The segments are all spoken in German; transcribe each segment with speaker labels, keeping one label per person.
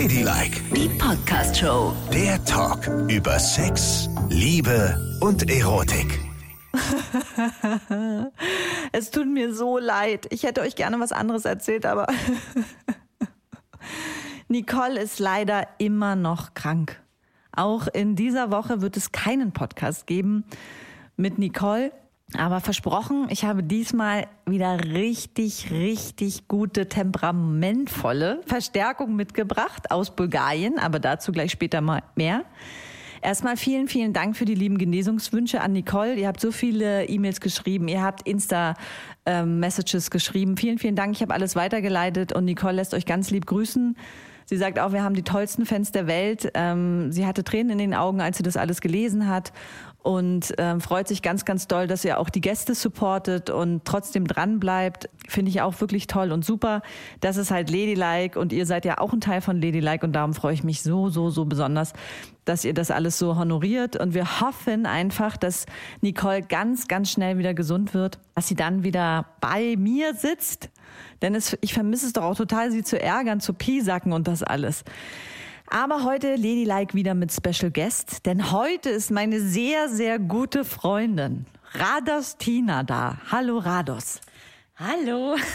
Speaker 1: Ladylike,
Speaker 2: Die Podcast-Show.
Speaker 1: der Talk über Sex, Liebe und Erotik.
Speaker 3: Es tut mir so leid. Ich hätte euch gerne was anderes erzählt, aber Nicole ist leider immer noch krank. Auch in dieser Woche wird es keinen Podcast geben mit Nicole. Aber versprochen, ich habe diesmal wieder richtig, richtig gute, temperamentvolle Verstärkung mitgebracht aus Bulgarien, aber dazu gleich später mal mehr. Erstmal vielen, vielen Dank für die lieben Genesungswünsche an Nicole. Ihr habt so viele E-Mails geschrieben, ihr habt Insta-Messages geschrieben. Vielen, vielen Dank. Ich habe alles weitergeleitet und Nicole lässt euch ganz lieb grüßen. Sie sagt auch, wir haben die tollsten Fans der Welt. Ähm, sie hatte Tränen in den Augen, als sie das alles gelesen hat und ähm, freut sich ganz, ganz doll, dass ihr auch die Gäste supportet und trotzdem dran bleibt. Finde ich auch wirklich toll und super. Das ist halt Ladylike und ihr seid ja auch ein Teil von Ladylike und darum freue ich mich so, so, so besonders, dass ihr das alles so honoriert und wir hoffen einfach, dass Nicole ganz, ganz schnell wieder gesund wird, dass sie dann wieder bei mir sitzt, denn es, ich vermisse es doch auch total, sie zu ärgern, zu piesacken und das alles. Aber heute Ladylike wieder mit Special Guest, denn heute ist meine sehr, sehr gute Freundin Rados Tina da. Hallo Rados.
Speaker 4: Hallo.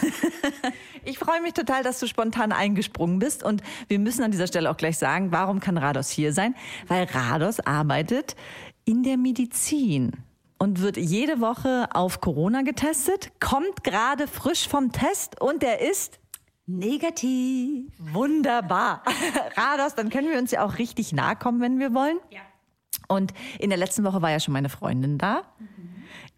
Speaker 3: Ich freue mich total, dass du spontan eingesprungen bist und wir müssen an dieser Stelle auch gleich sagen, warum kann Rados hier sein? Weil Rados arbeitet in der Medizin und wird jede Woche auf Corona getestet, kommt gerade frisch vom Test und er ist
Speaker 4: Negativ.
Speaker 3: Wunderbar. Rados, dann können wir uns ja auch richtig nahe kommen, wenn wir wollen.
Speaker 4: Ja.
Speaker 3: Und in der letzten Woche war ja schon meine Freundin da.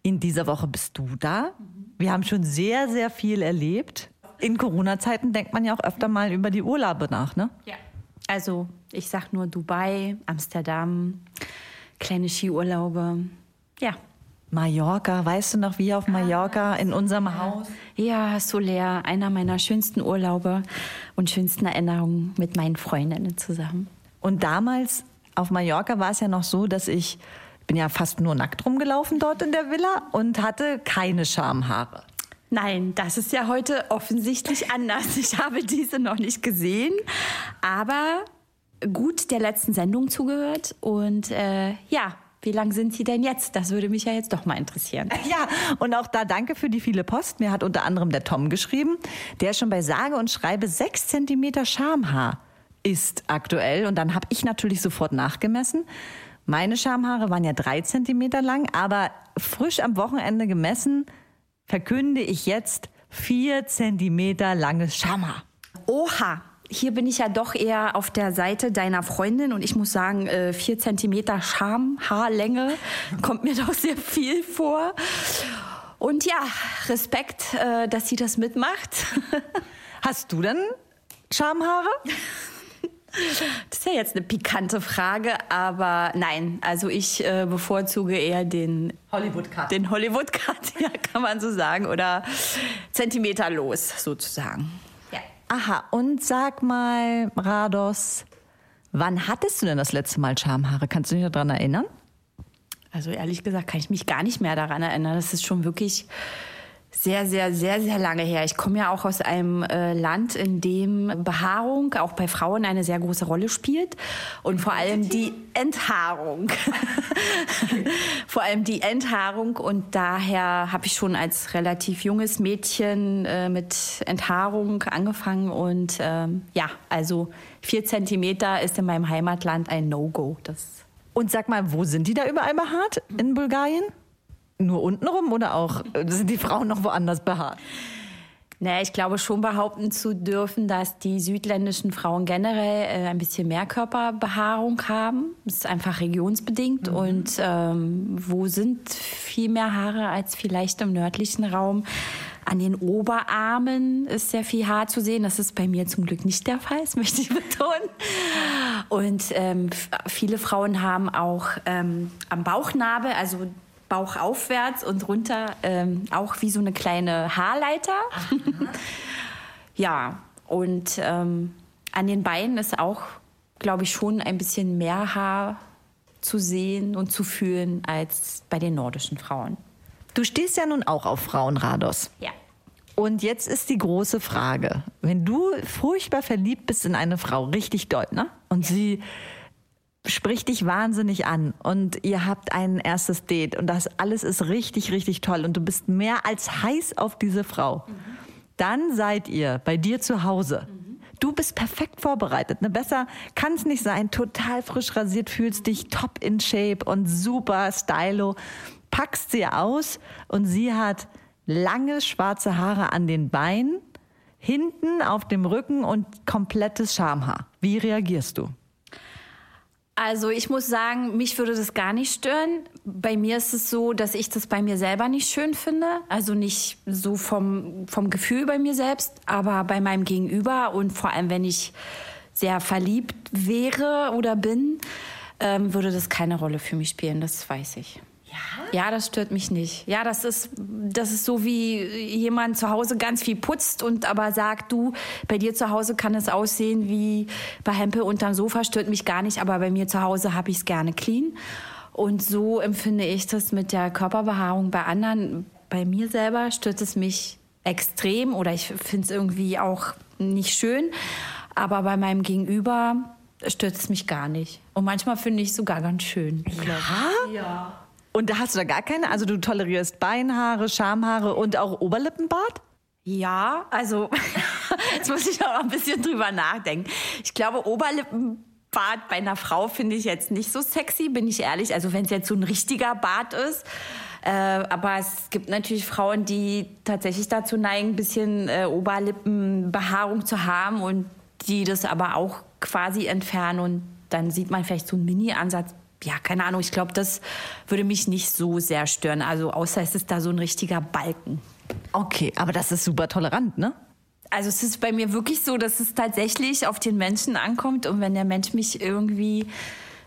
Speaker 3: In dieser Woche bist du da. Wir haben schon sehr, sehr viel erlebt. In Corona-Zeiten denkt man ja auch öfter mal über die Urlaube nach, ne?
Speaker 4: Ja. Also, ich sag nur Dubai, Amsterdam, kleine Skiurlaube. Ja.
Speaker 3: Mallorca, weißt du noch, wie auf Mallorca in unserem Haus?
Speaker 4: Ja, Soler, einer meiner schönsten Urlaube und schönsten Erinnerungen mit meinen Freundinnen zusammen.
Speaker 3: Und damals auf Mallorca war es ja noch so, dass ich bin ja fast nur nackt rumgelaufen dort in der Villa und hatte keine Schamhaare.
Speaker 4: Nein, das ist ja heute offensichtlich anders. Ich habe diese noch nicht gesehen, aber gut der letzten Sendung zugehört und äh, ja, wie lang sind Sie denn jetzt? Das würde mich ja jetzt doch mal interessieren.
Speaker 3: Ja, und auch da danke für die viele Post. Mir hat unter anderem der Tom geschrieben, der schon bei sage und schreibe sechs Zentimeter Schamhaar ist aktuell. Und dann habe ich natürlich sofort nachgemessen. Meine Schamhaare waren ja drei Zentimeter lang, aber frisch am Wochenende gemessen verkünde ich jetzt vier Zentimeter langes Schamhaar.
Speaker 4: Oha, hier bin ich ja doch eher auf der Seite deiner Freundin und ich muss sagen, äh, vier Zentimeter Schamhaarlänge kommt mir doch sehr viel vor. Und ja, Respekt, äh, dass sie das mitmacht.
Speaker 3: Hast du denn Schamhaare?
Speaker 4: Das ist ja jetzt eine pikante Frage, aber nein, also ich äh, bevorzuge eher den
Speaker 3: Hollywood-Cut.
Speaker 4: den Hollywood Cut, ja, kann man so sagen, oder zentimeterlos sozusagen.
Speaker 3: Aha, und sag mal, Rados, wann hattest du denn das letzte Mal Schamhaare? Kannst du dich daran erinnern?
Speaker 4: Also ehrlich gesagt kann ich mich gar nicht mehr daran erinnern. Das ist schon wirklich sehr, sehr, sehr, sehr lange her. Ich komme ja auch aus einem äh, Land, in dem Behaarung auch bei Frauen eine sehr große Rolle spielt und vor allem die Enthaarung. vor allem die Enthaarung und daher habe ich schon als relativ junges Mädchen äh, mit Enthaarung angefangen und ähm, ja, also vier Zentimeter ist in meinem Heimatland ein No-Go.
Speaker 3: Und sag mal, wo sind die da überall behaart in Bulgarien? Nur untenrum oder auch äh, sind die Frauen noch woanders behaart?
Speaker 4: Naja, ich glaube schon behaupten zu dürfen, dass die südländischen Frauen generell äh, ein bisschen mehr Körperbehaarung haben. Das ist einfach regionsbedingt. Und ähm, wo sind viel mehr Haare als vielleicht im nördlichen Raum? An den Oberarmen ist sehr viel Haar zu sehen. Das ist bei mir zum Glück nicht der Fall, das möchte ich betonen. Und ähm, viele Frauen haben auch ähm, am Bauchnabel, also Bauch aufwärts und runter ähm, auch wie so eine kleine Haarleiter. ja, und ähm, an den Beinen ist auch, glaube ich, schon ein bisschen mehr Haar zu sehen und zu fühlen als bei den nordischen Frauen.
Speaker 3: Du stehst ja nun auch auf Frauen, Rados.
Speaker 4: Ja.
Speaker 3: Und jetzt ist die große Frage, wenn du furchtbar verliebt bist in eine Frau, richtig doll, ne? Und ja. sie spricht dich wahnsinnig an und ihr habt ein erstes Date und das alles ist richtig, richtig toll und du bist mehr als heiß auf diese Frau. Dann seid ihr bei dir zu Hause. Du bist perfekt vorbereitet. Ne? Besser kann es nicht sein. Total frisch rasiert, fühlst dich top in Shape und super stylo. Packst sie aus und sie hat lange schwarze Haare an den Beinen, hinten auf dem Rücken und komplettes Schamhaar. Wie reagierst du?
Speaker 4: Also ich muss sagen, mich würde das gar nicht stören. Bei mir ist es so, dass ich das bei mir selber nicht schön finde. Also nicht so vom, vom Gefühl bei mir selbst, aber bei meinem Gegenüber und vor allem, wenn ich sehr verliebt wäre oder bin, ähm, würde das keine Rolle für mich spielen. Das weiß ich. Ja? das stört mich nicht. Ja, das ist, das ist so wie jemand zu Hause ganz viel putzt und aber sagt, du, bei dir zu Hause kann es aussehen wie bei Hempel unterm Sofa, stört mich gar nicht, aber bei mir zu Hause habe ich es gerne clean. Und so empfinde ich das mit der Körperbehaarung bei anderen. Bei mir selber stört es mich extrem oder ich finde es irgendwie auch nicht schön. Aber bei meinem Gegenüber stört es mich gar nicht. Und manchmal finde ich es sogar ganz schön.
Speaker 3: Ja? Ja. Und da hast du da gar keine? Also du tolerierst Beinhaare, Schamhaare und auch Oberlippenbart?
Speaker 4: Ja, also jetzt muss ich auch ein bisschen drüber nachdenken. Ich glaube, Oberlippenbart bei einer Frau finde ich jetzt nicht so sexy, bin ich ehrlich. Also wenn es jetzt so ein richtiger Bart ist. Äh, aber es gibt natürlich Frauen, die tatsächlich dazu neigen, ein bisschen äh, Oberlippenbehaarung zu haben und die das aber auch quasi entfernen und dann sieht man vielleicht so einen Mini-Ansatz ja, keine Ahnung, ich glaube, das würde mich nicht so sehr stören. Also außer es ist da so ein richtiger Balken.
Speaker 3: Okay, aber das ist super tolerant, ne?
Speaker 4: Also es ist bei mir wirklich so, dass es tatsächlich auf den Menschen ankommt und wenn der Mensch mich irgendwie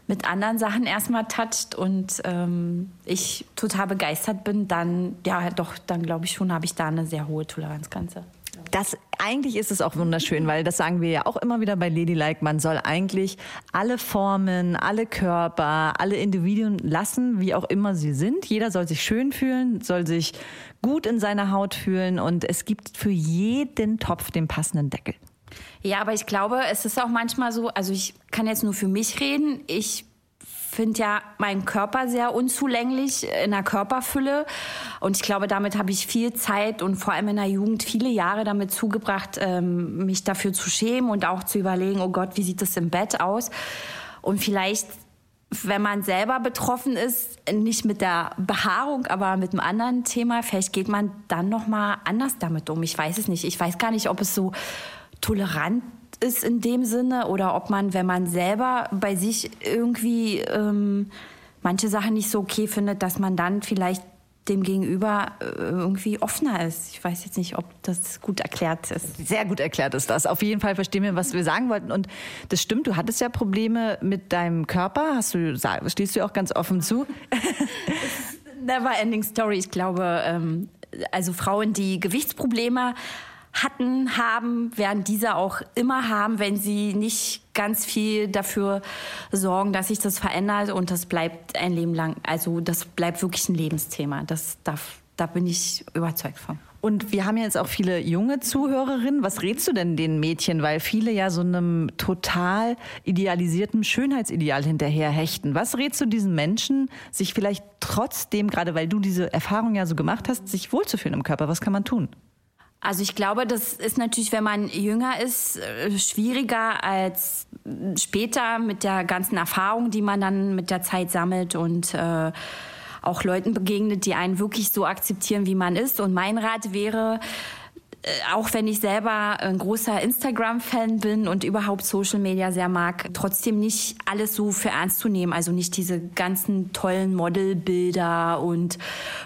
Speaker 4: mit anderen Sachen erstmal toucht und ähm, ich total begeistert bin, dann ja doch, dann glaube ich schon, habe ich da eine sehr hohe Toleranzgrenze.
Speaker 3: Das eigentlich ist es auch wunderschön, weil das sagen wir ja auch immer wieder bei Ladylike. Man soll eigentlich alle Formen, alle Körper, alle Individuen lassen, wie auch immer sie sind. Jeder soll sich schön fühlen, soll sich gut in seiner Haut fühlen und es gibt für jeden Topf den passenden Deckel.
Speaker 4: Ja, aber ich glaube, es ist auch manchmal so, also ich kann jetzt nur für mich reden. Ich finde ja meinen Körper sehr unzulänglich in der Körperfülle. Und ich glaube, damit habe ich viel Zeit und vor allem in der Jugend viele Jahre damit zugebracht, ähm, mich dafür zu schämen und auch zu überlegen, oh Gott, wie sieht das im Bett aus? Und vielleicht wenn man selber betroffen ist, nicht mit der Behaarung, aber mit einem anderen Thema, vielleicht geht man dann noch mal anders damit um. Ich weiß es nicht. Ich weiß gar nicht, ob es so tolerant ist in dem Sinne oder ob man, wenn man selber bei sich irgendwie ähm, manche Sachen nicht so okay findet, dass man dann vielleicht dem Gegenüber äh, irgendwie offener ist. Ich weiß jetzt nicht, ob das gut erklärt ist.
Speaker 3: Sehr gut erklärt ist das. Auf jeden Fall verstehen wir, was wir sagen wollten. Und das stimmt, du hattest ja Probleme mit deinem Körper. Hast du, stehst du auch ganz offen zu?
Speaker 4: Never ending story. Ich glaube, ähm, also Frauen, die Gewichtsprobleme hatten, haben, werden diese auch immer haben, wenn sie nicht ganz viel dafür sorgen, dass sich das verändert und das bleibt ein Leben lang. Also das bleibt wirklich ein Lebensthema. Das darf, da bin ich überzeugt von.
Speaker 3: Und wir haben jetzt auch viele junge Zuhörerinnen. Was rätst du denn den Mädchen? Weil viele ja so einem total idealisierten Schönheitsideal hinterher hechten. Was rätst du diesen Menschen, sich vielleicht trotzdem, gerade weil du diese Erfahrung ja so gemacht hast, sich wohlzufühlen im Körper? Was kann man tun?
Speaker 4: Also ich glaube, das ist natürlich, wenn man jünger ist, äh, schwieriger als später mit der ganzen Erfahrung, die man dann mit der Zeit sammelt und äh, auch Leuten begegnet, die einen wirklich so akzeptieren, wie man ist. Und mein Rat wäre, auch wenn ich selber ein großer Instagram-Fan bin und überhaupt Social Media sehr mag, trotzdem nicht alles so für ernst zu nehmen. Also nicht diese ganzen tollen Modelbilder und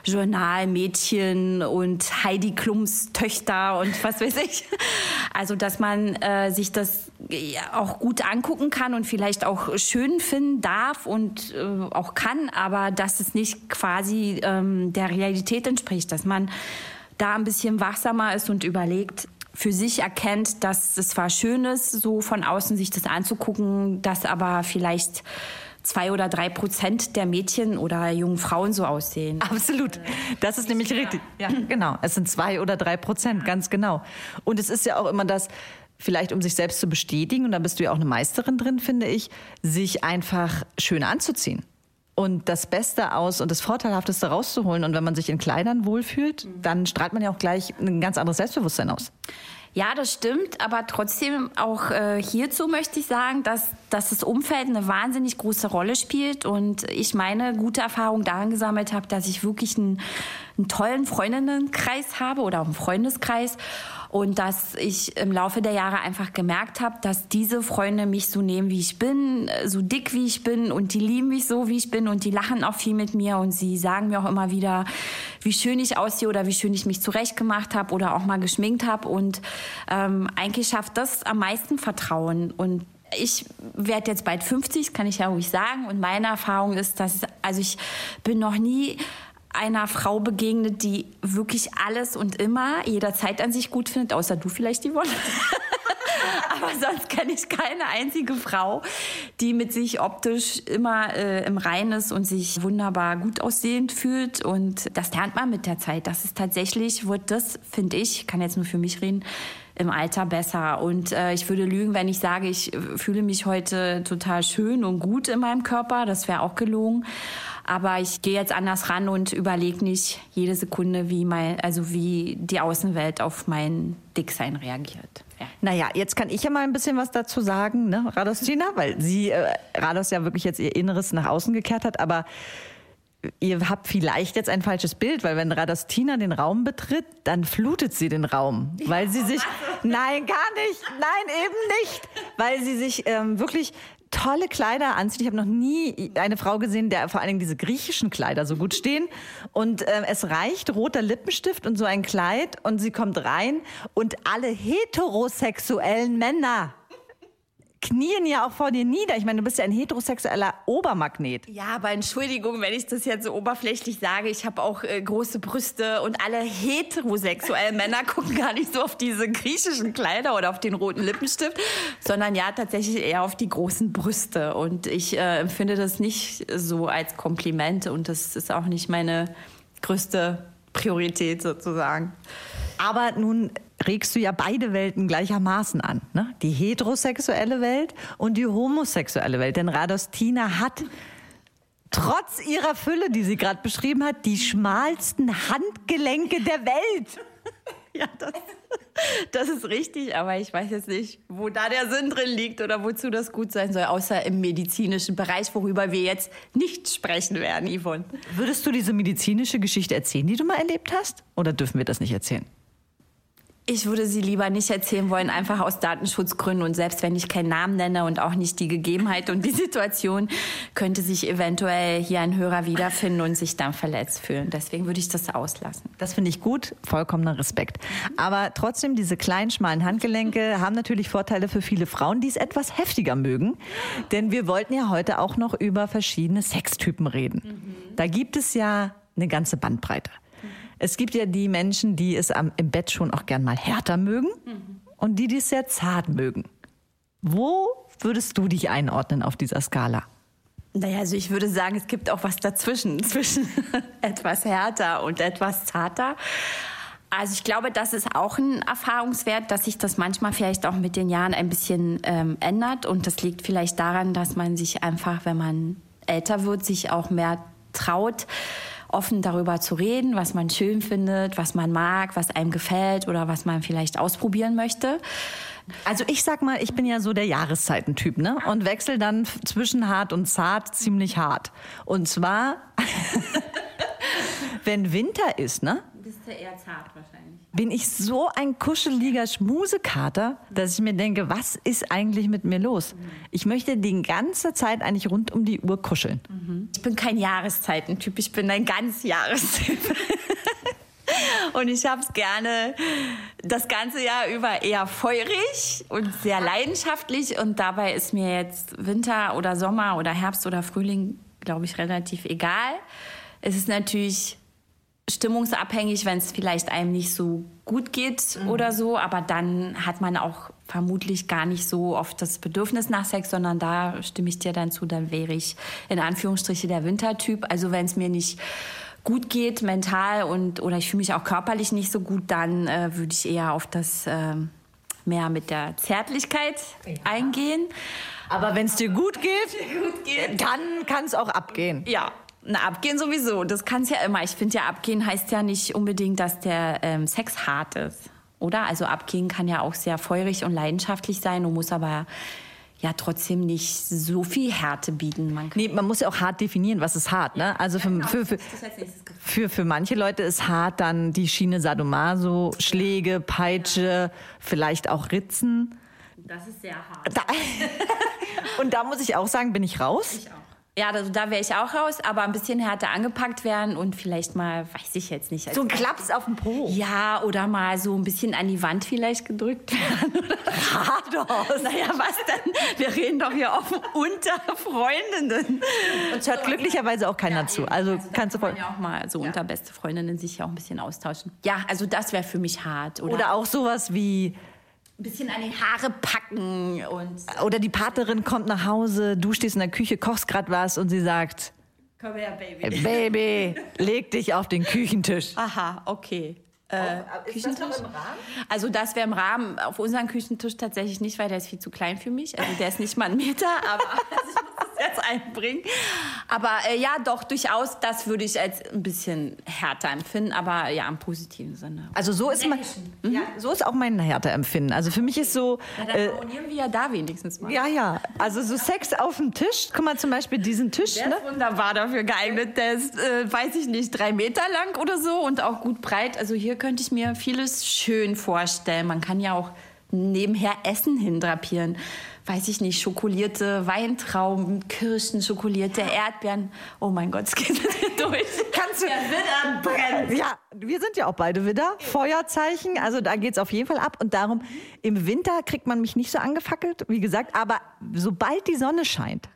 Speaker 4: Journalmädchen und Heidi Klums Töchter und was weiß ich. Also dass man äh, sich das auch gut angucken kann und vielleicht auch schön finden darf und äh, auch kann, aber dass es nicht quasi ähm, der Realität entspricht, dass man da ein bisschen wachsamer ist und überlegt, für sich erkennt, dass es zwar schön ist, so von außen sich das anzugucken, dass aber vielleicht zwei oder drei Prozent der Mädchen oder jungen Frauen so aussehen.
Speaker 3: Absolut. Das ist nämlich richtig. Ja, genau. Es sind zwei oder drei Prozent, ganz genau. Und es ist ja auch immer das, vielleicht um sich selbst zu bestätigen, und da bist du ja auch eine Meisterin drin, finde ich, sich einfach schön anzuziehen und das Beste aus und das Vorteilhafteste rauszuholen. Und wenn man sich in Kleidern wohlfühlt, dann strahlt man ja auch gleich ein ganz anderes Selbstbewusstsein aus.
Speaker 4: Ja, das stimmt, aber trotzdem auch äh, hierzu möchte ich sagen, dass, dass das Umfeld eine wahnsinnig große Rolle spielt und ich meine gute Erfahrung daran gesammelt habe, dass ich wirklich einen, einen tollen Freundinnenkreis habe oder auch einen Freundeskreis und dass ich im Laufe der Jahre einfach gemerkt habe, dass diese Freunde mich so nehmen, wie ich bin, so dick wie ich bin und die lieben mich so, wie ich bin und die lachen auch viel mit mir und sie sagen mir auch immer wieder, wie schön ich aussehe oder wie schön ich mich zurechtgemacht habe oder auch mal geschminkt habe und ähm, eigentlich schafft das am meisten Vertrauen und ich werde jetzt bald 50, kann ich ja ruhig sagen. Und meine Erfahrung ist, dass, also ich bin noch nie einer Frau begegnet, die wirklich alles und immer jederzeit an sich gut findet, außer du vielleicht, Yvonne. Aber sonst kenne ich keine einzige Frau, die mit sich optisch immer äh, im Reinen ist und sich wunderbar gut aussehend fühlt. Und das lernt man mit der Zeit. Das ist tatsächlich, wird das, finde ich, kann jetzt nur für mich reden, im Alter besser. Und äh, ich würde lügen, wenn ich sage, ich fühle mich heute total schön und gut in meinem Körper. Das wäre auch gelogen. Aber ich gehe jetzt anders ran und überlege nicht jede Sekunde, wie mein, also wie die Außenwelt auf mein Dicksein reagiert.
Speaker 3: Ja. Naja, jetzt kann ich ja mal ein bisschen was dazu sagen, ne, Radostina, weil sie äh, Rados ja wirklich jetzt ihr Inneres nach außen gekehrt hat, aber ihr habt vielleicht jetzt ein falsches Bild, weil wenn Radostina den Raum betritt, dann flutet sie den Raum, weil sie sich, nein, gar nicht, nein, eben nicht, weil sie sich ähm, wirklich tolle Kleider anzieht. Ich habe noch nie eine Frau gesehen, der vor allen Dingen diese griechischen Kleider so gut stehen. Und äh, es reicht roter Lippenstift und so ein Kleid und sie kommt rein und alle heterosexuellen Männer knien ja auch vor dir nieder. Ich meine, du bist ja ein heterosexueller Obermagnet.
Speaker 4: Ja, aber Entschuldigung, wenn ich das jetzt so oberflächlich sage. Ich habe auch äh, große Brüste und alle heterosexuellen Männer gucken gar nicht so auf diese griechischen Kleider oder auf den roten Lippenstift, sondern ja tatsächlich eher auf die großen Brüste. Und ich äh, empfinde das nicht so als Kompliment und das ist auch nicht meine größte Priorität sozusagen.
Speaker 3: Aber nun regst du ja beide Welten gleichermaßen an. Ne? Die heterosexuelle Welt und die homosexuelle Welt. Denn Radostina hat trotz ihrer Fülle, die sie gerade beschrieben hat, die schmalsten Handgelenke der Welt.
Speaker 4: Ja, das, das ist richtig, aber ich weiß jetzt nicht, wo da der Sinn drin liegt oder wozu das gut sein soll, außer im medizinischen Bereich, worüber wir jetzt nicht sprechen werden, Yvonne.
Speaker 3: Würdest du diese medizinische Geschichte erzählen, die du mal erlebt hast? Oder dürfen wir das nicht erzählen?
Speaker 4: Ich würde sie lieber nicht erzählen wollen, einfach aus Datenschutzgründen. Und selbst wenn ich keinen Namen nenne und auch nicht die Gegebenheit und die Situation, könnte sich eventuell hier ein Hörer wiederfinden und sich dann verletzt fühlen. Deswegen würde ich das auslassen.
Speaker 3: Das finde ich gut, vollkommener Respekt. Aber trotzdem, diese kleinen, schmalen Handgelenke haben natürlich Vorteile für viele Frauen, die es etwas heftiger mögen. Denn wir wollten ja heute auch noch über verschiedene Sextypen reden. Mhm. Da gibt es ja eine ganze Bandbreite. Es gibt ja die Menschen, die es am, im Bett schon auch gern mal härter mögen mhm. und die, die es sehr zart mögen. Wo würdest du dich einordnen auf dieser Skala?
Speaker 4: Naja, also ich würde sagen, es gibt auch was dazwischen, zwischen etwas härter und etwas zarter. Also ich glaube, das ist auch ein Erfahrungswert, dass sich das manchmal vielleicht auch mit den Jahren ein bisschen ähm, ändert. Und das liegt vielleicht daran, dass man sich einfach, wenn man älter wird, sich auch mehr traut, offen darüber zu reden, was man schön findet, was man mag, was einem gefällt oder was man vielleicht ausprobieren möchte.
Speaker 3: Also ich sag mal, ich bin ja so der Jahreszeitentyp, ne? Und wechsel dann zwischen hart und zart ziemlich hart. Und zwar, wenn Winter ist, ne? Bist du eher zart wahrscheinlich. Bin ich so ein kuscheliger Schmusekater, dass ich mir denke, was ist eigentlich mit mir los? Ich möchte die ganze Zeit eigentlich rund um die Uhr kuscheln.
Speaker 4: Ich bin kein Jahreszeitentyp, ich bin ein ganz Jahrestyp. Und ich habe es gerne das ganze Jahr über eher feurig und sehr leidenschaftlich. Und dabei ist mir jetzt Winter oder Sommer oder Herbst oder Frühling, glaube ich, relativ egal. Es ist natürlich stimmungsabhängig, wenn es vielleicht einem nicht so gut geht mhm. oder so. Aber dann hat man auch vermutlich gar nicht so oft das Bedürfnis nach Sex, sondern da stimme ich dir dann zu, dann wäre ich in Anführungsstriche der Wintertyp. Also wenn es mir nicht gut geht, mental und oder ich fühle mich auch körperlich nicht so gut, dann äh, würde ich eher auf das äh, mehr mit der Zärtlichkeit ja. eingehen.
Speaker 3: Aber wenn es dir gut geht, dann kann es auch abgehen.
Speaker 4: Ja, na, abgehen sowieso. Das kann es ja immer. Ich finde ja, abgehen heißt ja nicht unbedingt, dass der ähm, Sex hart ist. Oder? Also abgehen kann ja auch sehr feurig und leidenschaftlich sein und muss aber ja trotzdem nicht so viel Härte bieten.
Speaker 3: Man, nee, man muss ja auch hart definieren, was ist hart. Ne? Also für, genau, für, für, für, für manche Leute ist hart dann die Schiene Sadomaso, Schläge, Peitsche, vielleicht auch Ritzen.
Speaker 4: Das ist sehr hart.
Speaker 3: Da, und da muss ich auch sagen, bin ich raus.
Speaker 4: Ich auch. Ja, also da wäre ich auch raus, aber ein bisschen härter angepackt werden und vielleicht mal, weiß ich jetzt nicht.
Speaker 3: So ein Klaps auf dem Po.
Speaker 4: Ja, oder mal so ein bisschen an die Wand vielleicht gedrückt werden.
Speaker 3: Geradeaus.
Speaker 4: Naja, was denn? Wir reden doch hier offen unter Freundinnen.
Speaker 3: Und es hört so, glücklicherweise auch keiner ja, zu. Also, also kannst du
Speaker 4: voll. ja auch mal so ja. unter beste Freundinnen sich ja auch ein bisschen austauschen. Ja, also das wäre für mich hart.
Speaker 3: Oder, oder auch sowas wie
Speaker 4: ein bisschen an die Haare packen und.
Speaker 3: Oder die Partnerin kommt nach Hause, du stehst in der Küche, kochst gerade was und sie sagt.
Speaker 4: Komm her, Baby.
Speaker 3: Baby, leg dich auf den Küchentisch.
Speaker 4: Aha, okay. Äh, Küchentisch? Das also das wäre im Rahmen auf unseren Küchentisch tatsächlich nicht, weil der ist viel zu klein für mich. Also der ist nicht mal ein Meter, aber also jetzt einbringen. Aber äh, ja, doch, durchaus, das würde ich als ein bisschen härter empfinden, aber ja, im positiven Sinne.
Speaker 3: Also so ist, man, mhm. ja, so ist auch mein härter Empfinden. Also für mich ist so...
Speaker 4: Ja, dann äh, wir ja da wenigstens mal.
Speaker 3: Ja, ja. Also so Sex auf dem Tisch. Guck mal zum Beispiel diesen Tisch.
Speaker 4: Der ne? ist wunderbar dafür geeignet. Der ist, äh, weiß ich nicht, drei Meter lang oder so und auch gut breit. Also hier könnte ich mir vieles schön vorstellen. Man kann ja auch nebenher Essen hindrapieren. Weiß ich nicht, schokolierte Weintrauben, Kirschen, schokolierte Erdbeeren. Oh mein Gott, es geht durch.
Speaker 3: Kannst du. Der Widder brennt. Ja, wir sind ja auch beide Widder. Feuerzeichen. Also da geht es auf jeden Fall ab. Und darum, im Winter kriegt man mich nicht so angefackelt, wie gesagt. Aber sobald die Sonne scheint,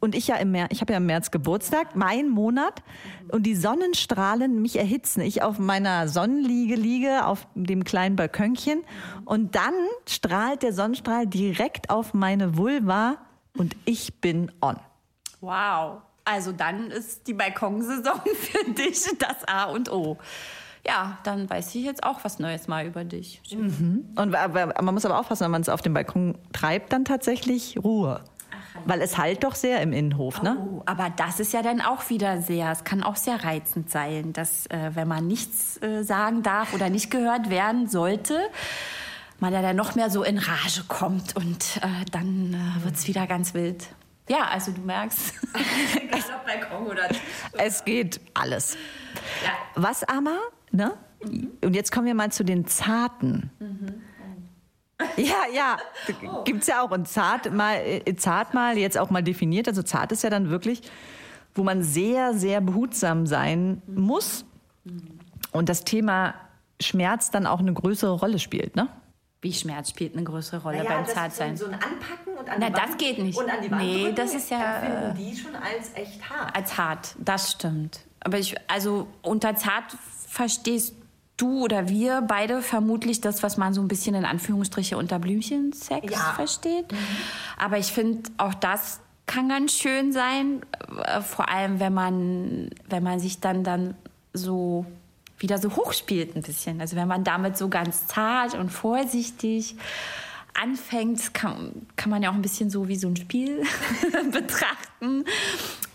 Speaker 3: und ich ja im März, ich habe ja im März Geburtstag, mein Monat und die Sonnenstrahlen mich erhitzen. Ich auf meiner Sonnenliege liege, auf dem kleinen Balkönchen und dann strahlt der Sonnenstrahl direkt auf meine Vulva und ich bin on.
Speaker 4: Wow. Also dann ist die Balkonsaison für dich das A und O. Ja, dann weiß ich jetzt auch was Neues mal über dich.
Speaker 3: Mhm. Und man muss aber aufpassen, wenn man es auf dem Balkon treibt, dann tatsächlich Ruhe. Weil es halt doch sehr im Innenhof, ne?
Speaker 4: Oh, aber das ist ja dann auch wieder sehr, es kann auch sehr reizend sein, dass äh, wenn man nichts äh, sagen darf oder nicht gehört werden sollte, man ja dann noch mehr so in Rage kommt und äh, dann äh, wird es wieder ganz wild. Ja, also du merkst,
Speaker 3: egal ob Balkon oder... Es geht alles. Ja. Was aber, ne? Mhm. Und jetzt kommen wir mal zu den Zarten. Mhm. Ja, ja, oh. gibt's ja auch. Und zart mal, äh, zart mal jetzt auch mal definiert. Also zart ist ja dann wirklich, wo man sehr, sehr behutsam sein muss. Und das Thema Schmerz dann auch eine größere Rolle spielt, ne?
Speaker 4: Wie Schmerz spielt eine größere Rolle naja, beim Zartsein?
Speaker 3: So ein Anpacken und an
Speaker 4: Na, die Wand, das geht nicht.
Speaker 3: Und an die Wand
Speaker 4: nee, drücken, das ist ja
Speaker 3: empfinden die schon als echt hart.
Speaker 4: Als hart, das stimmt. Aber ich, also unter zart verstehst du oder wir beide vermutlich das, was man so ein bisschen in Anführungsstriche unter Blümchensex ja. versteht. Mhm. Aber ich finde, auch das kann ganz schön sein, äh, vor allem wenn man, wenn man sich dann, dann so wieder so hochspielt ein bisschen. Also wenn man damit so ganz zart und vorsichtig anfängt, kann, kann man ja auch ein bisschen so wie so ein Spiel betrachten.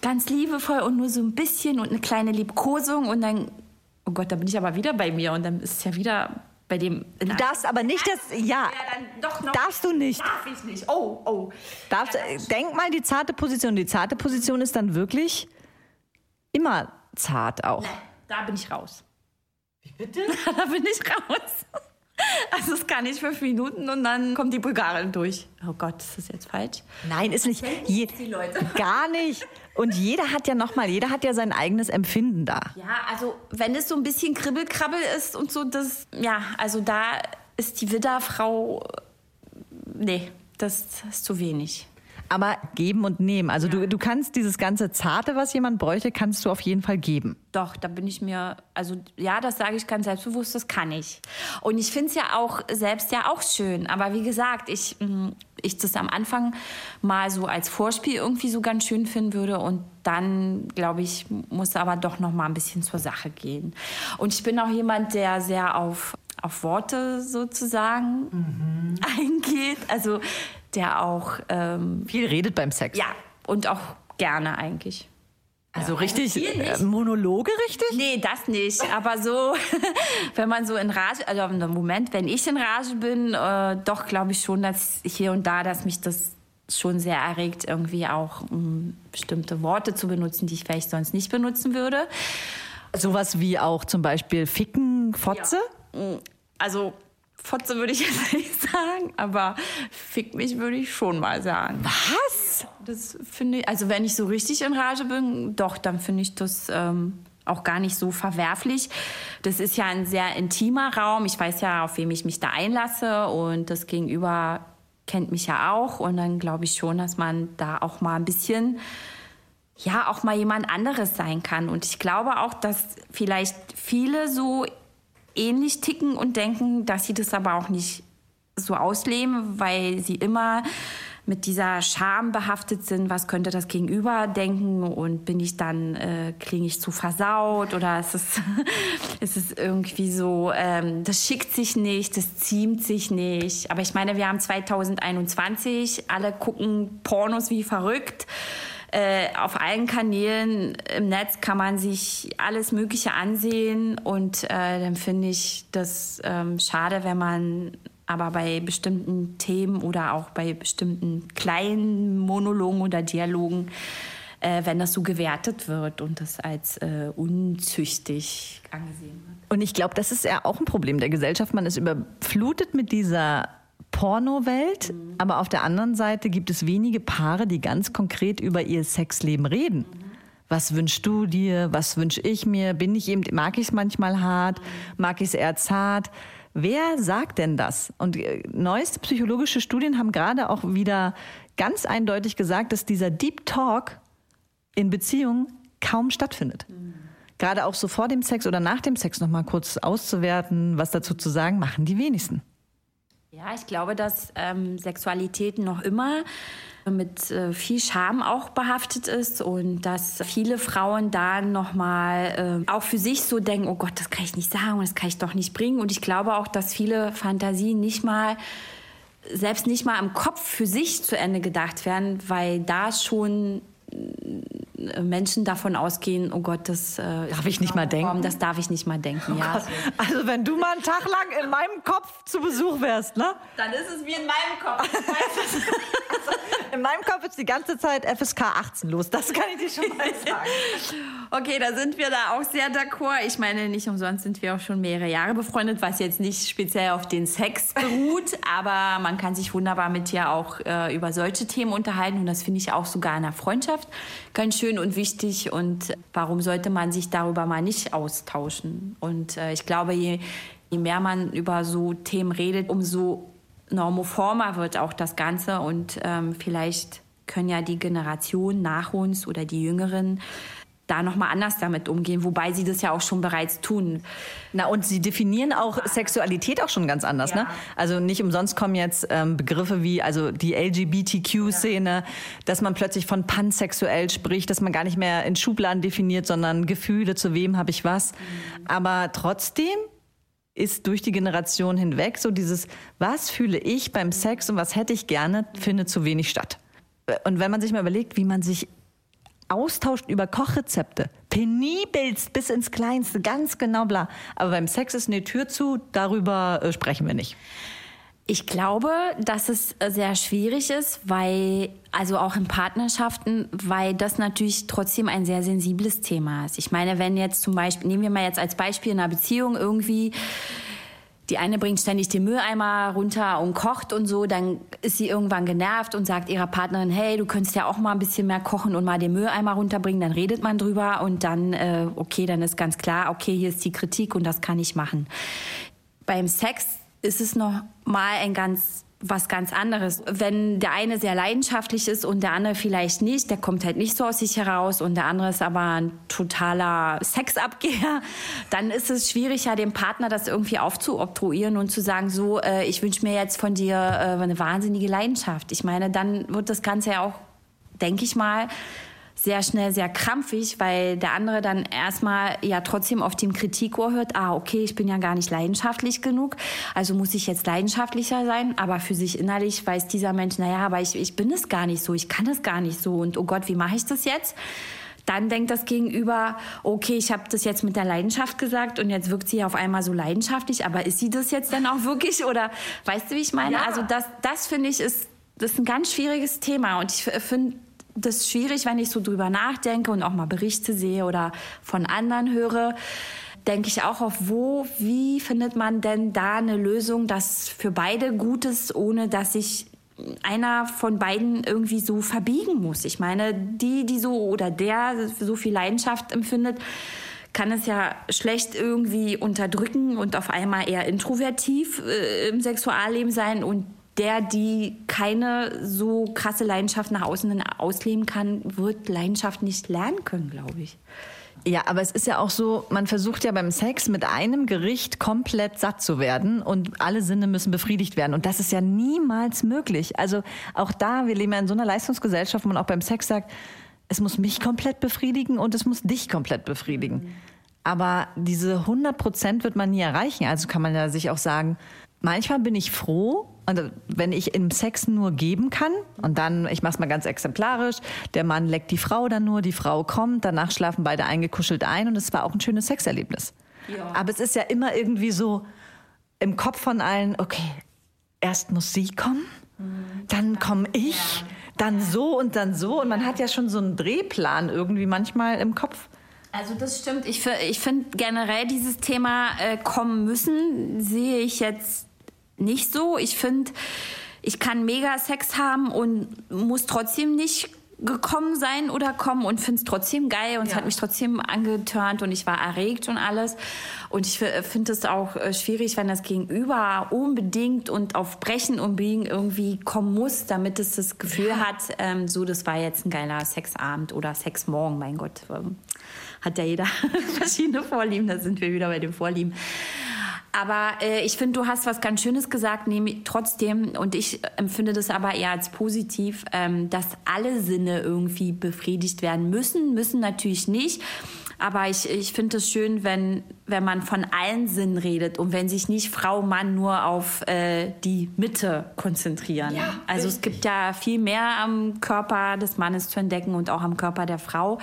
Speaker 4: Ganz liebevoll und nur so ein bisschen und eine kleine Liebkosung und dann oh Gott, da bin ich aber wieder bei mir und dann ist es ja wieder bei dem.
Speaker 3: Du darfst aber nicht das, ja, darfst du nicht.
Speaker 4: Darf ich nicht. Oh, oh.
Speaker 3: Darfst, ja, denk mal die zarte Position. Die zarte Position ist dann wirklich immer zart auch. Nee,
Speaker 4: da bin ich raus.
Speaker 3: Wie bitte?
Speaker 4: da bin ich raus. Also es kann nicht fünf Minuten und dann kommt die Bulgarin durch. Oh Gott, ist das jetzt falsch?
Speaker 3: Nein, ist nicht. Je, die Leute. Gar nicht. Und jeder hat ja nochmal, jeder hat ja sein eigenes Empfinden da.
Speaker 4: Ja, also wenn es so ein bisschen Kribbelkrabbel ist und so, das, ja, also da ist die Widderfrau, nee, das ist zu wenig.
Speaker 3: Aber geben und nehmen. Also ja. du, du kannst dieses ganze Zarte, was jemand bräuchte, kannst du auf jeden Fall geben.
Speaker 4: Doch, da bin ich mir, also ja, das sage ich ganz selbstbewusst, das kann ich. Und ich finde es ja auch selbst ja auch schön. Aber wie gesagt, ich, mm, ich das am Anfang mal so als Vorspiel irgendwie so ganz schön finden würde und dann, glaube ich, muss aber doch noch mal ein bisschen zur Sache gehen. Und ich bin auch jemand, der sehr auf, auf Worte sozusagen mhm. eingeht. Also der auch
Speaker 3: ähm, viel redet beim Sex.
Speaker 4: Ja, und auch gerne eigentlich.
Speaker 3: Also ja, richtig äh, Monologe, richtig?
Speaker 4: Nee, das nicht. Aber so, wenn man so in Rage, also im Moment, wenn ich in Rage bin, äh, doch glaube ich schon, dass hier und da, dass mich das schon sehr erregt, irgendwie auch um, ähm, bestimmte Worte zu benutzen, die ich vielleicht sonst nicht benutzen würde.
Speaker 3: Sowas wie auch zum Beispiel Ficken, Fotze?
Speaker 4: Ja. Also Fotze würde ich jetzt nicht sagen, aber Fick mich würde ich schon mal sagen.
Speaker 3: Was?
Speaker 4: Das finde ich, also wenn ich so richtig in Rage bin, doch, dann finde ich das ähm, auch gar nicht so verwerflich. Das ist ja ein sehr intimer Raum. Ich weiß ja, auf wem ich mich da einlasse und das Gegenüber kennt mich ja auch und dann glaube ich schon, dass man da auch mal ein bisschen ja auch mal jemand anderes sein kann und ich glaube auch, dass vielleicht viele so ähnlich ticken und denken, dass sie das aber auch nicht so ausleben, weil sie immer mit dieser Scham behaftet sind, was könnte das Gegenüber denken und bin ich dann, äh, klinge ich zu versaut oder ist es, ist es irgendwie so, ähm, das schickt sich nicht, das ziemt sich nicht. Aber ich meine, wir haben 2021, alle gucken Pornos wie verrückt. Äh, auf allen Kanälen im Netz kann man sich alles Mögliche ansehen und äh, dann finde ich das ähm, schade, wenn man aber bei bestimmten Themen oder auch bei bestimmten kleinen Monologen oder Dialogen, äh, wenn das so gewertet wird und das als äh, unzüchtig angesehen wird.
Speaker 3: Und ich glaube, das ist ja auch ein Problem der Gesellschaft. Man ist überflutet mit dieser Pornowelt, mhm. aber auf der anderen Seite gibt es wenige Paare, die ganz konkret über ihr Sexleben reden. Was wünschst du dir? Was wünsche ich mir? Bin ich eben, mag ich es manchmal hart? Mag ich es eher zart? Wer sagt denn das? Und äh, neueste psychologische Studien haben gerade auch wieder ganz eindeutig gesagt, dass dieser Deep Talk in Beziehungen kaum stattfindet. Mhm. Gerade auch so vor dem Sex oder nach dem Sex nochmal kurz auszuwerten, was dazu zu sagen, machen die wenigsten.
Speaker 4: Ja, ich glaube, dass ähm, Sexualität noch immer mit äh, viel Scham auch behaftet ist und dass viele Frauen da nochmal äh, auch für sich so denken, oh Gott, das kann ich nicht sagen, das kann ich doch nicht bringen. Und ich glaube auch, dass viele Fantasien nicht mal selbst nicht mal im Kopf für sich zu Ende gedacht werden, weil da schon Menschen davon ausgehen, oh Gott, das
Speaker 3: äh, darf ich nicht mal denken.
Speaker 4: Das darf ich nicht mal denken, oh ja.
Speaker 3: Also wenn du mal einen Tag lang in meinem Kopf zu Besuch wärst, ne?
Speaker 4: Dann ist es wie in meinem Kopf.
Speaker 3: also, in meinem Kopf ist die ganze Zeit FSK 18 los. Das kann ich dir schon mal sagen.
Speaker 4: okay, da sind wir da auch sehr d'accord. Ich meine, nicht umsonst sind wir auch schon mehrere Jahre befreundet, was jetzt nicht speziell auf den Sex beruht, aber man kann sich wunderbar mit dir auch äh, über solche Themen unterhalten und das finde ich auch sogar in der Freundschaft ganz schön und wichtig und warum sollte man sich darüber mal nicht austauschen? Und äh, ich glaube, je, je mehr man über so Themen redet, umso normoformer wird auch das Ganze und ähm, vielleicht können ja die Generationen nach uns oder die Jüngeren da nochmal anders damit umgehen, wobei sie das ja auch schon bereits tun.
Speaker 3: Na, und sie definieren auch Sexualität auch schon ganz anders, ne? ja. ne? Also nicht umsonst kommen jetzt ähm, Begriffe wie, also die LGBTQ-Szene, ja. dass man plötzlich von pansexuell spricht, dass man gar nicht mehr in Schubladen definiert, sondern Gefühle, zu wem habe ich was. Mhm. Aber trotzdem ist durch die Generation hinweg so dieses, was fühle ich beim Sex und was hätte ich gerne, findet zu wenig statt. Und wenn man sich mal überlegt, wie man sich austauscht über Kochrezepte. Penibelst bis ins Kleinste, ganz genau bla. Aber beim Sex ist eine Tür zu, darüber äh, sprechen wir nicht.
Speaker 4: Ich glaube, dass es sehr schwierig ist, weil, also auch in Partnerschaften, weil das natürlich trotzdem ein sehr sensibles Thema ist. Ich meine, wenn jetzt zum Beispiel, nehmen wir mal jetzt als Beispiel in einer Beziehung irgendwie die eine bringt ständig den Mülleimer runter und kocht und so, dann ist sie irgendwann genervt und sagt ihrer Partnerin, hey, du könntest ja auch mal ein bisschen mehr kochen und mal den Mülleimer runterbringen, dann redet man drüber und dann, äh, okay, dann ist ganz klar, okay, hier ist die Kritik und das kann ich machen. Beim Sex ist es noch mal ein ganz was ganz anderes. Wenn der eine sehr leidenschaftlich ist und der andere vielleicht nicht, der kommt halt nicht so aus sich heraus und der andere ist aber ein totaler Sexabgeher, dann ist es schwierig, ja dem Partner das irgendwie aufzuobtruieren und zu sagen, so, äh, ich wünsche mir jetzt von dir äh, eine wahnsinnige Leidenschaft. Ich meine, dann wird das Ganze ja auch, denke ich mal, sehr schnell sehr krampfig, weil der andere dann erstmal ja trotzdem auf dem Kritikohr hört, ah, okay, ich bin ja gar nicht leidenschaftlich genug, also muss ich jetzt leidenschaftlicher sein, aber für sich innerlich weiß dieser Mensch, naja, aber ich, ich bin es gar nicht so, ich kann es gar nicht so und oh Gott, wie mache ich das jetzt? Dann denkt das Gegenüber, okay, ich habe das jetzt mit der Leidenschaft gesagt und jetzt wirkt sie auf einmal so leidenschaftlich, aber ist sie das jetzt denn auch wirklich oder weißt du, wie ich meine? Ja. Also das, das finde ich ist, das ist ein ganz schwieriges Thema und ich finde das ist schwierig, wenn ich so drüber nachdenke und auch mal Berichte sehe oder von anderen höre. Denke ich auch auf, wo, wie findet man denn da eine Lösung, das für beide gut ist, ohne dass sich einer von beiden irgendwie so verbiegen muss. Ich meine, die, die so oder der so viel Leidenschaft empfindet, kann es ja schlecht irgendwie unterdrücken und auf einmal eher introvertiv äh, im Sexualleben sein und der, die keine so krasse Leidenschaft nach außen hin ausleben kann, wird Leidenschaft nicht lernen können, glaube ich.
Speaker 3: Ja, aber es ist ja auch so, man versucht ja beim Sex mit einem Gericht komplett satt zu werden und alle Sinne müssen befriedigt werden. Und das ist ja niemals möglich. Also auch da, wir leben ja in so einer Leistungsgesellschaft, wo man auch beim Sex sagt, es muss mich komplett befriedigen und es muss dich komplett befriedigen. Mhm. Aber diese 100 Prozent wird man nie erreichen. Also kann man ja sich auch sagen, manchmal bin ich froh, und wenn ich im Sex nur geben kann und dann, ich mache es mal ganz exemplarisch, der Mann leckt die Frau dann nur, die Frau kommt, danach schlafen beide eingekuschelt ein und es war auch ein schönes Sexerlebnis. Ja. Aber es ist ja immer irgendwie so im Kopf von allen, okay, erst muss sie kommen, mhm. dann komme ich, dann so und dann so und man hat ja schon so einen Drehplan irgendwie manchmal im Kopf.
Speaker 4: Also das stimmt. Ich, ich finde generell dieses Thema äh, kommen müssen, sehe ich jetzt nicht so. Ich finde, ich kann mega Sex haben und muss trotzdem nicht gekommen sein oder kommen und finde es trotzdem geil und ja. es hat mich trotzdem angetörnt und ich war erregt und alles. Und ich finde es auch äh, schwierig, wenn das Gegenüber unbedingt und auf Brechen unbedingt irgendwie kommen muss, damit es das Gefühl ja. hat, ähm, so, das war jetzt ein geiler Sexabend oder Sexmorgen, mein Gott. Ähm, hat ja jeder verschiedene Vorlieben, da sind wir wieder bei den Vorlieben. Aber äh, ich finde, du hast was ganz Schönes gesagt, nämlich trotzdem, und ich empfinde das aber eher als positiv, ähm, dass alle Sinne irgendwie befriedigt werden müssen, müssen natürlich nicht. Aber ich, ich finde es schön, wenn, wenn man von allen Sinnen redet und wenn sich nicht Frau, Mann nur auf äh, die Mitte konzentrieren. Ja, also richtig. es gibt ja viel mehr am Körper des Mannes zu entdecken und auch am Körper der Frau.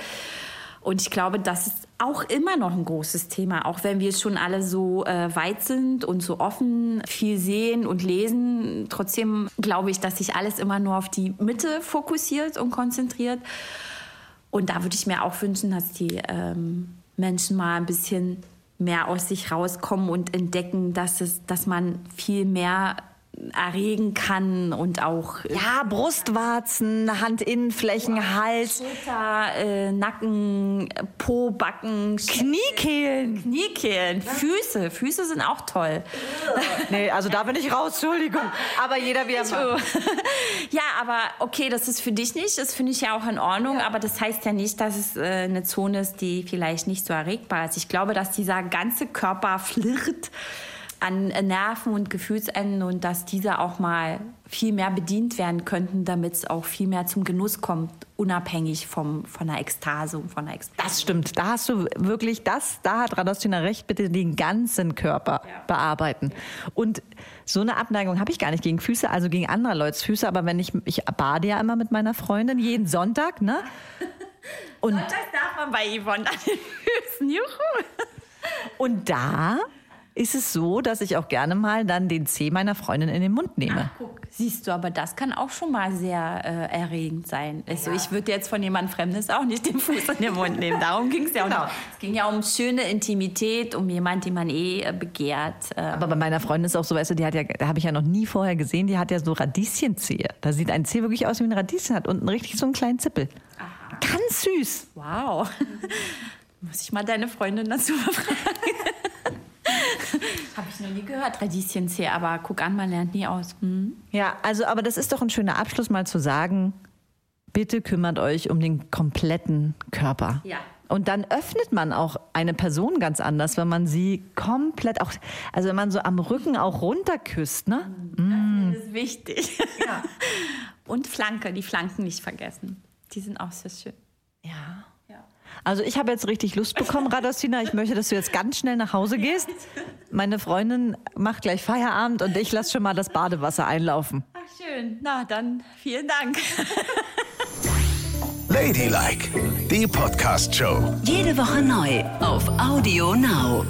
Speaker 4: Und ich glaube, das ist auch immer noch ein großes Thema, auch wenn wir schon alle so äh, weit sind und so offen viel sehen und lesen. Trotzdem glaube ich, dass sich alles immer nur auf die Mitte fokussiert und konzentriert. Und da würde ich mir auch wünschen, dass die ähm, Menschen mal ein bisschen mehr aus sich rauskommen und entdecken, dass es, dass man viel mehr erregen kann und auch
Speaker 3: äh, ja Brustwarzen, Handinnenflächen, oh, Hals,
Speaker 4: Schulter, äh, Nacken, Po, Backen,
Speaker 3: Kniekehlen,
Speaker 4: Kniekehlen, Füße, Füße sind auch toll.
Speaker 3: nee, also da bin ich raus, Entschuldigung. Aber jeder wie er mag.
Speaker 4: ja, aber okay, das ist für dich nicht, das finde ich ja auch in Ordnung, ja. aber das heißt ja nicht, dass es äh, eine Zone ist, die vielleicht nicht so erregbar ist. Ich glaube, dass dieser ganze Körper flirrt an Nerven und Gefühlsenden und dass diese auch mal viel mehr bedient werden könnten, damit es auch viel mehr zum Genuss kommt, unabhängig vom, von der Ekstase und von der Explosion.
Speaker 3: Das stimmt. Da hast du wirklich das, da hat Radostina recht, bitte den ganzen Körper ja. bearbeiten. Und so eine Abneigung habe ich gar nicht gegen Füße, also gegen andere Leute Füße, aber wenn ich, ich bade ja immer mit meiner Freundin jeden Sonntag, ne?
Speaker 4: Und Sonntags darf man bei Yvonne an den Füßen, juhu.
Speaker 3: Und da ist es so, dass ich auch gerne mal dann den Zeh meiner Freundin in den Mund nehme. Ach, guck,
Speaker 4: siehst du, aber das kann auch schon mal sehr äh, erregend sein. Also ja. ich würde jetzt von jemand Fremdes auch nicht den Fuß in den Mund nehmen. Darum ging es ja auch genau. nicht. Es ging ja um schöne Intimität, um jemanden, den man eh äh, begehrt.
Speaker 3: Äh. Aber bei meiner Freundin ist auch so, weißt du, die hat ja, da habe ich ja noch nie vorher gesehen, die hat ja so Radieschenzehe. Da sieht ein Zeh wirklich aus wie ein Radieschen, hat unten richtig so einen kleinen Zippel. Aha. Ganz süß.
Speaker 4: Wow. Muss ich mal deine Freundin dazu fragen. Habe ich noch nie gehört, Radieschenzee, aber guck an, man lernt nie aus. Hm?
Speaker 3: Ja, also, aber das ist doch ein schöner Abschluss, mal zu sagen, bitte kümmert euch um den kompletten Körper.
Speaker 4: Ja.
Speaker 3: Und dann öffnet man auch eine Person ganz anders, wenn man sie komplett auch, also wenn man so am Rücken auch runterküsst, ne?
Speaker 4: Das ist wichtig. Ja. Und Flanke, die Flanken nicht vergessen. Die sind auch sehr schön. Ja.
Speaker 3: Also ich habe jetzt richtig Lust bekommen, Radostina. Ich möchte, dass du jetzt ganz schnell nach Hause gehst. Meine Freundin macht gleich Feierabend und ich lasse schon mal das Badewasser einlaufen.
Speaker 4: Ach, schön. Na, dann vielen Dank.
Speaker 1: Ladylike, die Podcast-Show.
Speaker 2: Jede Woche neu auf Audio Now.